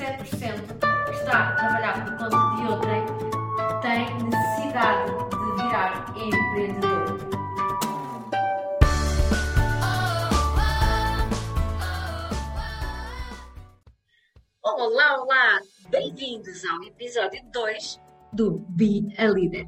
que está a trabalhar por conta de outrem tem necessidade de virar empreendedor. Olá, olá! Bem-vindos ao episódio 2 do Be a Leader.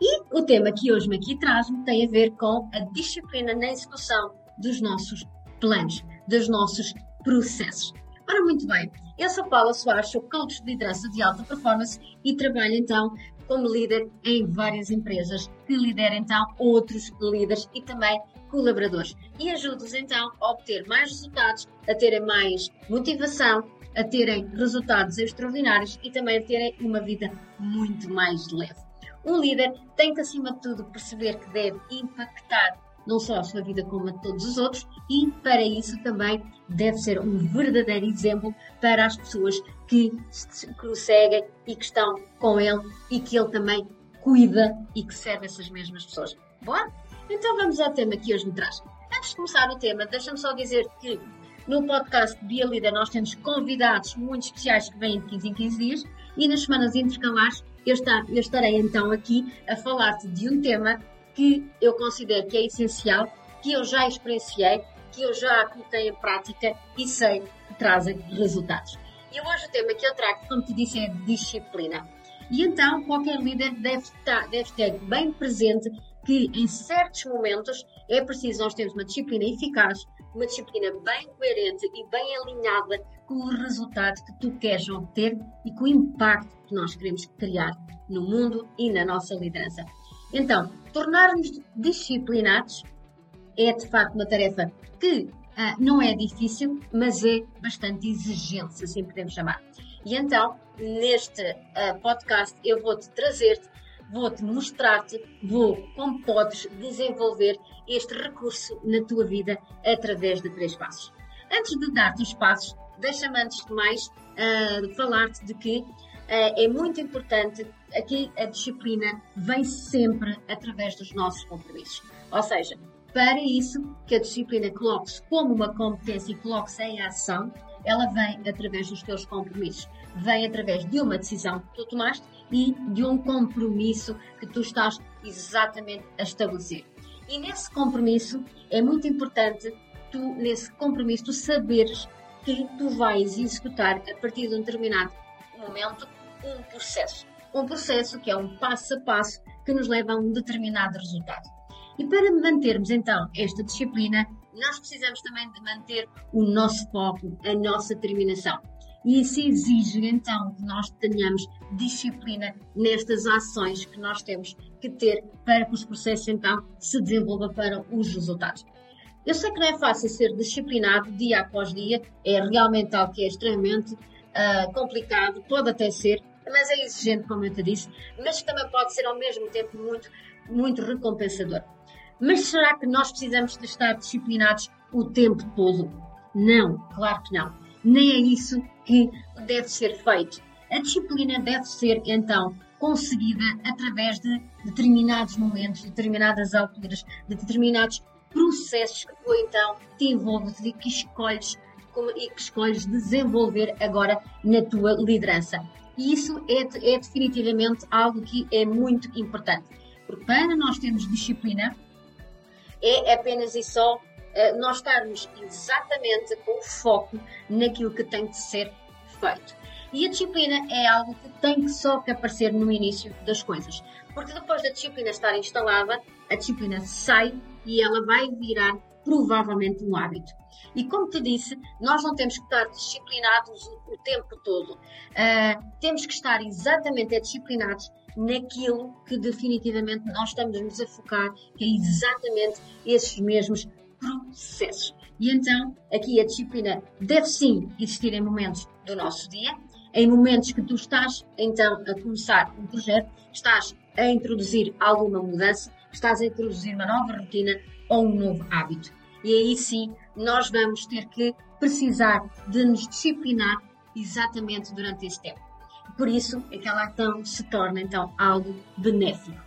E o tema que hoje me aqui traz tem a ver com a disciplina na execução dos nossos planos, dos nossos processos. Ora, muito bem, eu sou Paula Soares, sou coach de liderança de alta performance e trabalho então como líder em várias empresas que lideram então outros líderes e também colaboradores. E ajudo-os então a obter mais resultados, a terem mais motivação, a terem resultados extraordinários e também a terem uma vida muito mais leve. Um líder tem que, acima de tudo, perceber que deve impactar não só a sua vida como a de todos os outros, e para isso também deve ser um verdadeiro exemplo para as pessoas que, o seguem e que estão com ele e que ele também cuida e que serve essas mesmas pessoas. Bom, então vamos ao tema que hoje me traz. Antes de começar o tema, deixa-me só dizer que no podcast Bia Líder nós temos convidados muito especiais que vêm de 15 em 15 dias e nas semanas intercalares eu, estarei então aqui a falar-te de um tema que eu considero que é essencial, que eu já experienciei, que eu já coloquei em prática e sei que trazem resultados. E hoje o tema que eu trago, como te disse, é disciplina. E então qualquer líder deve, estar, deve ter bem presente que em certos momentos é preciso nós termos uma disciplina eficaz, uma disciplina bem coerente e bem alinhada com o resultado que tu queres obter e com o impacto que nós queremos criar no mundo e na nossa liderança. Então, tornar-nos disciplinados é de facto uma tarefa que uh, não é difícil, mas é bastante exigente, se assim podemos chamar. E então, neste uh, podcast, eu vou-te trazer-te, vou-te mostrar-te, vou, como podes desenvolver este recurso na tua vida através de três passos. Antes de dar-te os passos, deixa-me antes de mais uh, falar-te de que é muito importante aqui a disciplina vem sempre através dos nossos compromissos. Ou seja, para isso que a disciplina coloque-se como uma competência e coloque-se em ação, ela vem através dos teus compromissos. Vem através de uma decisão que tu tomaste e de um compromisso que tu estás exatamente a estabelecer. E nesse compromisso é muito importante tu, nesse compromisso, tu saberes que tu vais executar a partir de um determinado momento um processo um processo que é um passo a passo que nos leva a um determinado resultado. E para mantermos então esta disciplina, nós precisamos também de manter o nosso foco, a nossa determinação. E isso exige então que nós tenhamos disciplina nestas ações que nós temos que ter para que os processos então se desenvolvam para os resultados. Eu sei que não é fácil ser disciplinado dia após dia, é realmente algo que é extremamente uh, complicado, pode até ser, mas é exigente, como eu te disse, mas também pode ser ao mesmo tempo muito, muito recompensador. Mas será que nós precisamos de estar disciplinados o tempo todo? Não, claro que não. Nem é isso que deve ser feito. A disciplina deve ser, então, conseguida através de determinados momentos, determinadas alturas, de determinados processos que tu então te envolves e que escolhes e que escolhes desenvolver agora na tua liderança. E isso é, é definitivamente algo que é muito importante. Porque para nós termos disciplina, é apenas e só uh, nós estarmos exatamente com foco naquilo que tem de ser feito. E a disciplina é algo que tem que só que aparecer no início das coisas. Porque depois da disciplina estar instalada, a disciplina sai e ela vai virar provavelmente um hábito. E como te disse, nós não temos que estar disciplinados o, o tempo todo. Uh, temos que estar exatamente disciplinados naquilo que definitivamente nós estamos a focar, que é exatamente esses mesmos processos. E então, aqui a disciplina deve sim existir em momentos do nosso dia, em momentos que tu estás então a começar um projeto, estás a introduzir alguma mudança, estás a introduzir uma nova rotina ou um novo hábito. E aí sim nós vamos ter que precisar de nos disciplinar exatamente durante esse tempo. Por isso, aquela ação se torna então algo benéfico.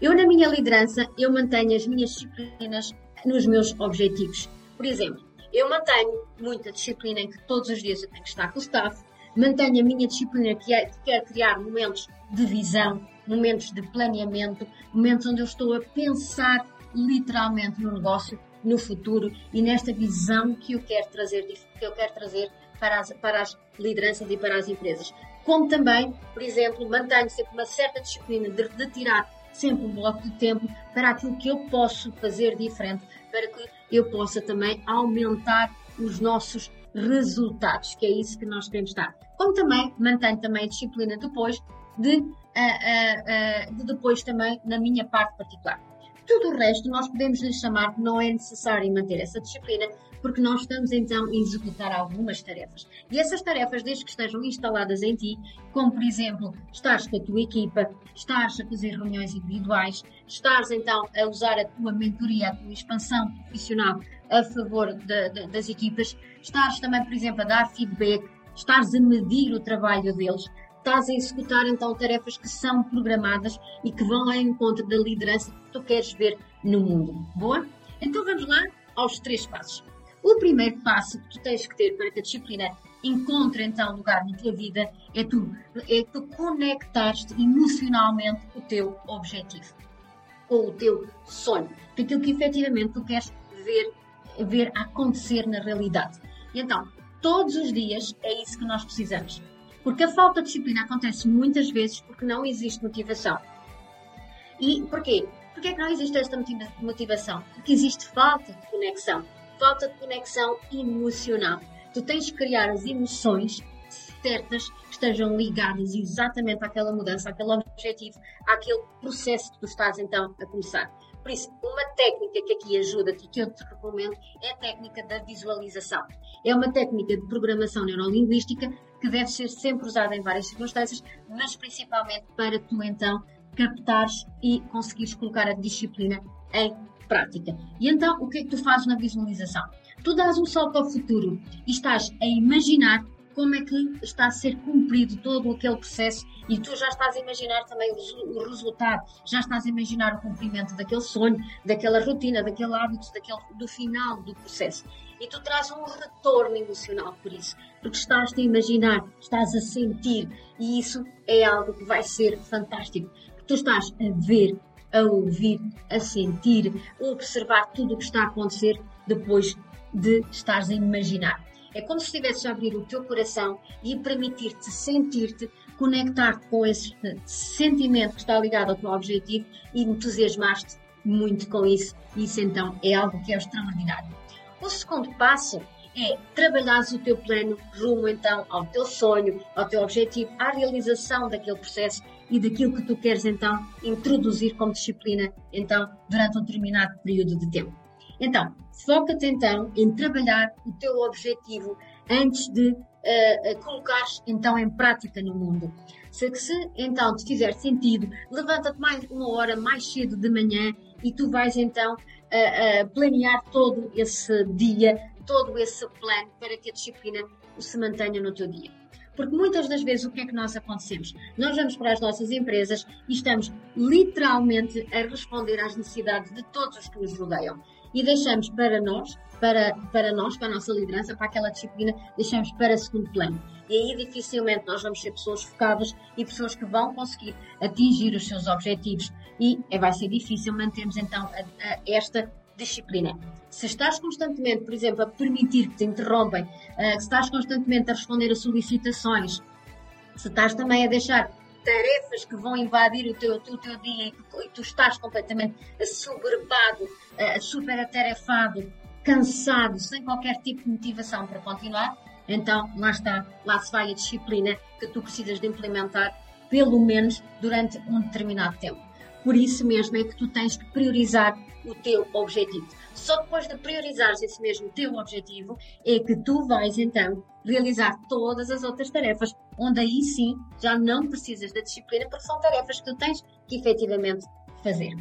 Eu, na minha liderança, eu mantenho as minhas disciplinas nos meus objetivos. Por exemplo, eu mantenho muita disciplina em que todos os dias eu tenho que estar com o staff, mantenho a minha disciplina que é, que quer criar momentos de visão, momentos de planeamento, momentos onde eu estou a pensar literalmente no negócio, no futuro e nesta visão que eu quero trazer, que eu quero trazer para as, para as lideranças e para as empresas. Como também, por exemplo, mantenho sempre uma certa disciplina de, de tirar sempre um bloco de tempo para aquilo que eu posso fazer diferente, para que eu possa também aumentar os nossos resultados, que é isso que nós queremos estar. Como também mantenho também a disciplina depois de, uh, uh, uh, de depois também na minha parte particular. Tudo o resto nós podemos lhe chamar que não é necessário manter essa disciplina, porque nós estamos então a executar algumas tarefas. E essas tarefas, desde que estejam instaladas em ti, como por exemplo, estás com a tua equipa, estás a fazer reuniões individuais, estás então a usar a tua mentoria, a tua expansão profissional a favor de, de, das equipas, estás também, por exemplo, a dar feedback, estás a medir o trabalho deles, estás a executar então tarefas que são programadas e que vão ao encontro da liderança que tu queres ver no mundo. Boa? Então vamos lá aos três passos. O primeiro passo que tu tens que ter para que a disciplina encontre então lugar na tua vida é tu, é tu conectares-te emocionalmente com o teu objetivo, com o teu sonho, com aquilo que efetivamente tu queres ver, ver acontecer na realidade. E então, todos os dias é isso que nós precisamos. Porque a falta de disciplina acontece muitas vezes porque não existe motivação. E porquê? Porque é que não existe esta motivação? Porque existe falta de conexão falta de conexão emocional. Tu tens de criar as emoções certas que estejam ligadas exatamente àquela mudança, àquele objetivo, àquele processo que tu estás então a começar. Por isso, uma técnica que aqui ajuda-te e que eu te recomendo é a técnica da visualização. É uma técnica de programação neurolinguística que deve ser sempre usada em várias circunstâncias, mas principalmente para tu então captares e conseguires colocar a disciplina em prática. E então, o que é que tu fazes na visualização? Tu dás um salto ao futuro e estás a imaginar como é que está a ser cumprido todo aquele processo e tu já estás a imaginar também o, resultado, já estás a imaginar o cumprimento daquele sonho, daquela rotina, daquele hábito, daquele, do final do processo. E tu traz um retorno emocional por isso, porque estás a imaginar, estás a sentir e isso é algo que vai ser fantástico. Tu estás a ver a ouvir, a sentir, a observar tudo o que está a acontecer depois de estares a imaginar. É como se estivesses a abrir o teu coração e permitir-te sentir-te, conectar-te com esse sentimento que está ligado ao teu objetivo e entusiasmar-te muito com isso. Isso então é algo que é extraordinário. O segundo passo é trabalhares o teu plano rumo então ao teu sonho, ao teu objetivo, à realização daquele processo e daquilo que tu queres então introduzir como disciplina então durante um determinado período de tempo. Então, foca-te então em trabalhar o teu objetivo antes de uh, colocares então em prática no mundo. Se, se então te fizer sentido, levanta-te mais uma hora mais cedo de manhã e tu vais então uh, uh, planear todo esse dia, todo esse plano para que a disciplina se mantenha no teu dia. Porque muitas das vezes o que é que nós acontecemos? Nós vamos para as nossas empresas e estamos literalmente a responder às necessidades de todos os que nos rodeiam. E deixamos para nós, para, para nós, para a nossa liderança, para aquela disciplina, deixamos para segundo plano. E aí dificilmente nós vamos ser pessoas focadas e pessoas que vão conseguir atingir os seus objetivos. E é, vai ser difícil mantermos então a, a, esta disciplina. Se estás constantemente, por exemplo, a permitir que te interrompem, uh, se estás constantemente a responder a solicitações, se estás também a deixar tarefas que vão invadir o teu, o teu dia e tu, e tu estás completamente assoberbado, uh, super atarefado, cansado, sem qualquer tipo de motivação para continuar, então lá está, lá se vai a disciplina que tu precisas de implementar, pelo menos durante um determinado tempo. Por isso mesmo é que tu tens que priorizar o teu objetivo. Só depois de priorizares esse mesmo teu objetivo é que tu vais então realizar todas as outras tarefas, onde aí sim já não precisas da disciplina, porque são tarefas que tu tens que efetivamente fazer.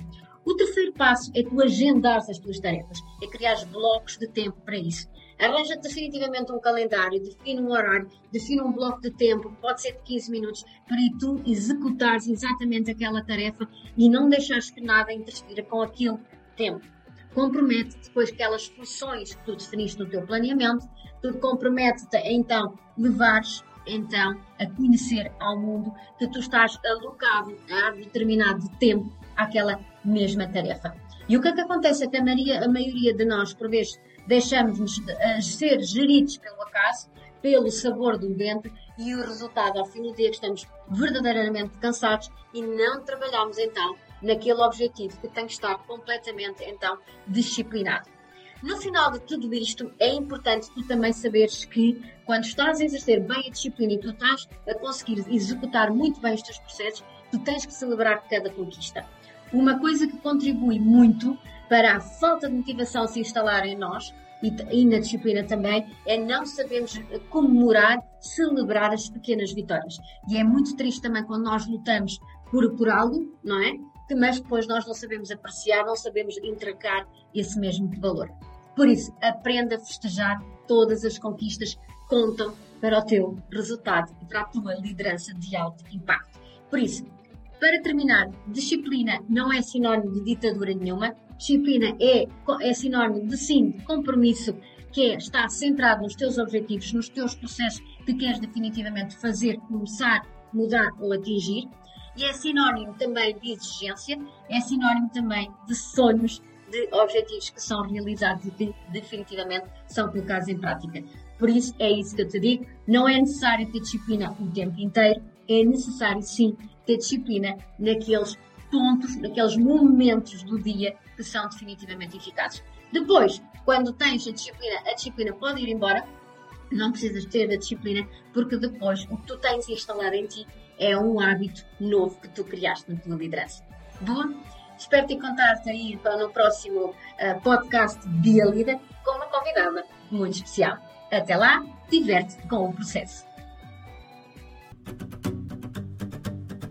O terceiro passo é tu agendares as tuas tarefas, é criar blocos de tempo para isso. Arranja definitivamente um calendário, define um horário, define um bloco de tempo, pode ser de 15 minutos, para tu executares exatamente aquela tarefa e não deixares que nada interfira com aquilo tempo. Compromete depois aquelas funções que tu definiste no teu planeamento, tu compromete-te a então levares então a conhecer ao mundo que tu estás alocado a determinado tempo àquela mesma tarefa. E o que é que acontece é que a maioria, a maioria de nós, por vezes, deixamos-nos ser geridos pelo acaso, pelo sabor do vento e o resultado ao fim do dia que estamos verdadeiramente cansados e não trabalhamos então naquele objetivo que tem que estar completamente então disciplinado. No final de tudo isto, é importante tu também saberes que quando estás a exercer bem a disciplina e tu estás a conseguir executar muito bem os teus processos, tu tens que celebrar cada conquista. Uma coisa que contribui muito para a falta de motivação se instalar em nós e, na disciplina também é não sabermos comemorar, celebrar as pequenas vitórias. E é muito triste também quando nós lutamos por, por algo, não é? Mas depois nós não sabemos apreciar, não sabemos entregar esse mesmo valor. Por isso, aprenda a festejar todas as conquistas contam para o teu resultado e para a tua liderança de alto impacto. Por isso, para terminar, disciplina não é sinónimo de ditadura nenhuma. Disciplina é, é sinónimo de sim, de compromisso, que é estar centrado nos teus objetivos, nos teus processos que queres definitivamente fazer, começar, mudar ou atingir. E é sinónimo também de exigência, é sinónimo também de sonhos, de objetivos que são realizados e que definitivamente são colocados em prática. Por isso, é isso que eu te digo: não é necessário ter disciplina o tempo inteiro, é necessário sim ter disciplina naqueles pontos, naqueles momentos do dia que são definitivamente eficazes. Depois, quando tens a disciplina, a disciplina pode ir embora, não precisas ter a disciplina, porque depois o que tu tens instalado em ti é um hábito novo que tu criaste na tua liderança. Boa? Espero te encontrar aí no próximo uh, podcast Dia Líder com uma convidada muito especial. Até lá, diverte com o processo.